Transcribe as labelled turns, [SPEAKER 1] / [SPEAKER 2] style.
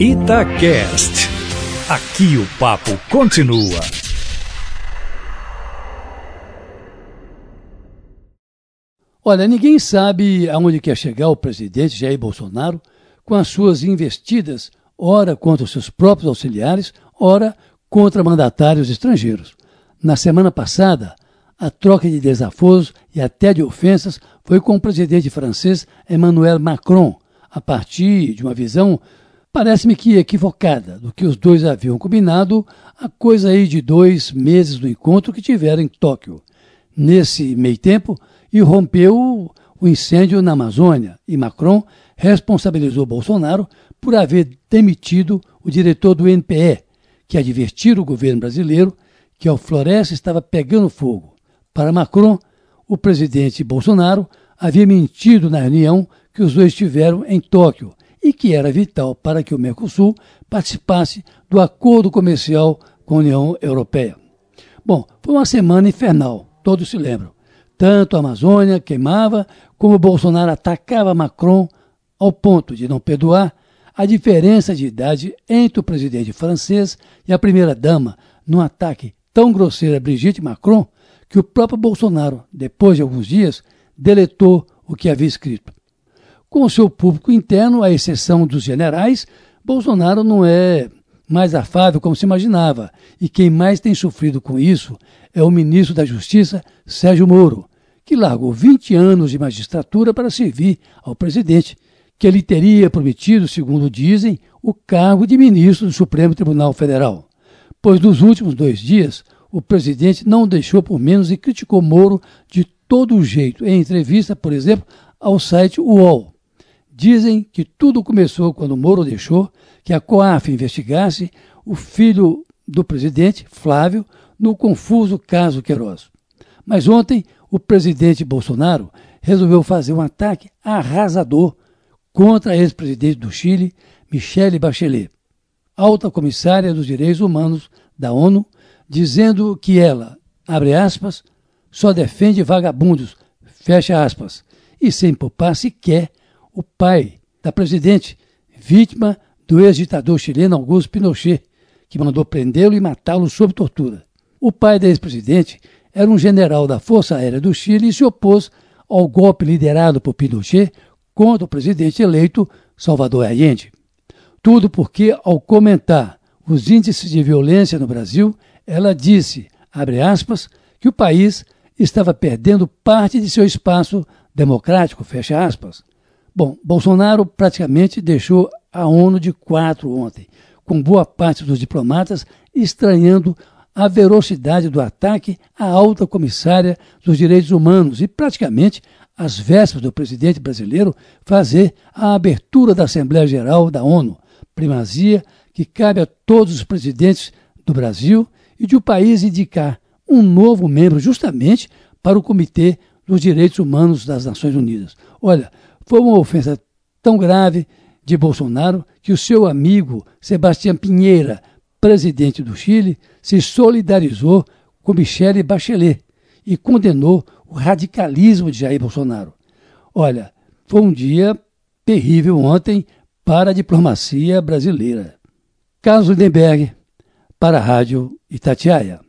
[SPEAKER 1] Itacast. Aqui o papo continua.
[SPEAKER 2] Olha, ninguém sabe aonde quer chegar o presidente Jair Bolsonaro com as suas investidas, ora contra os seus próprios auxiliares, ora contra mandatários estrangeiros. Na semana passada, a troca de desaforos e até de ofensas foi com o presidente francês Emmanuel Macron, a partir de uma visão, parece-me que equivocada, do que os dois haviam combinado há coisa aí de dois meses do encontro que tiveram em Tóquio. Nesse meio tempo, irrompeu o incêndio na Amazônia e Macron responsabilizou Bolsonaro por haver demitido o diretor do NPE, que advertiu o governo brasileiro que a floresta estava pegando fogo. Para Macron, o presidente Bolsonaro havia mentido na reunião que os dois tiveram em Tóquio e que era vital para que o Mercosul participasse do acordo comercial com a União Europeia. Bom, foi uma semana infernal, todos se lembram. Tanto a Amazônia queimava, como Bolsonaro atacava Macron ao ponto de não perdoar a diferença de idade entre o presidente francês e a primeira-dama, num ataque tão grosseiro a Brigitte Macron que o próprio Bolsonaro, depois de alguns dias, deletou o que havia escrito. Com o seu público interno, à exceção dos generais, Bolsonaro não é mais afável como se imaginava, e quem mais tem sofrido com isso é o ministro da Justiça, Sérgio Moro, que largou 20 anos de magistratura para servir ao presidente, que lhe teria prometido, segundo dizem, o cargo de ministro do Supremo Tribunal Federal. Pois nos últimos dois dias, o presidente não deixou por menos e criticou Moro de todo jeito, em entrevista, por exemplo, ao site UOL. Dizem que tudo começou quando Moro deixou que a COAF investigasse o filho do presidente, Flávio, no confuso caso Queiroz. Mas ontem, o presidente Bolsonaro resolveu fazer um ataque arrasador contra a ex-presidente do Chile, Michelle Bachelet, alta comissária dos direitos humanos da ONU, dizendo que ela, abre aspas, só defende vagabundos, fecha aspas, e sem poupar sequer o pai da presidente, vítima do ex-ditador chileno Augusto Pinochet, que mandou prendê-lo e matá-lo sob tortura. O pai da ex-presidente era um general da Força Aérea do Chile e se opôs ao golpe liderado por Pinochet contra o presidente eleito Salvador Allende. Tudo porque, ao comentar os índices de violência no Brasil, ela disse, abre aspas, que o país estava perdendo parte de seu espaço democrático, fecha aspas. Bom, Bolsonaro praticamente deixou a ONU de quatro ontem, com boa parte dos diplomatas estranhando a velocidade do ataque à alta comissária dos direitos humanos e praticamente às vésperas do presidente brasileiro fazer a abertura da Assembleia Geral da ONU, primazia que cabe a todos os presidentes do Brasil e de o país indicar um novo membro justamente para o Comitê dos Direitos Humanos das Nações Unidas. Olha, foi uma ofensa tão grave de Bolsonaro que o seu amigo Sebastião Pinheira, presidente do Chile, se solidarizou com Michele Bachelet e condenou o radicalismo de Jair Bolsonaro. Olha, foi um dia terrível ontem para a diplomacia brasileira. Carlos Lindenberg, para a Rádio Itatiaia.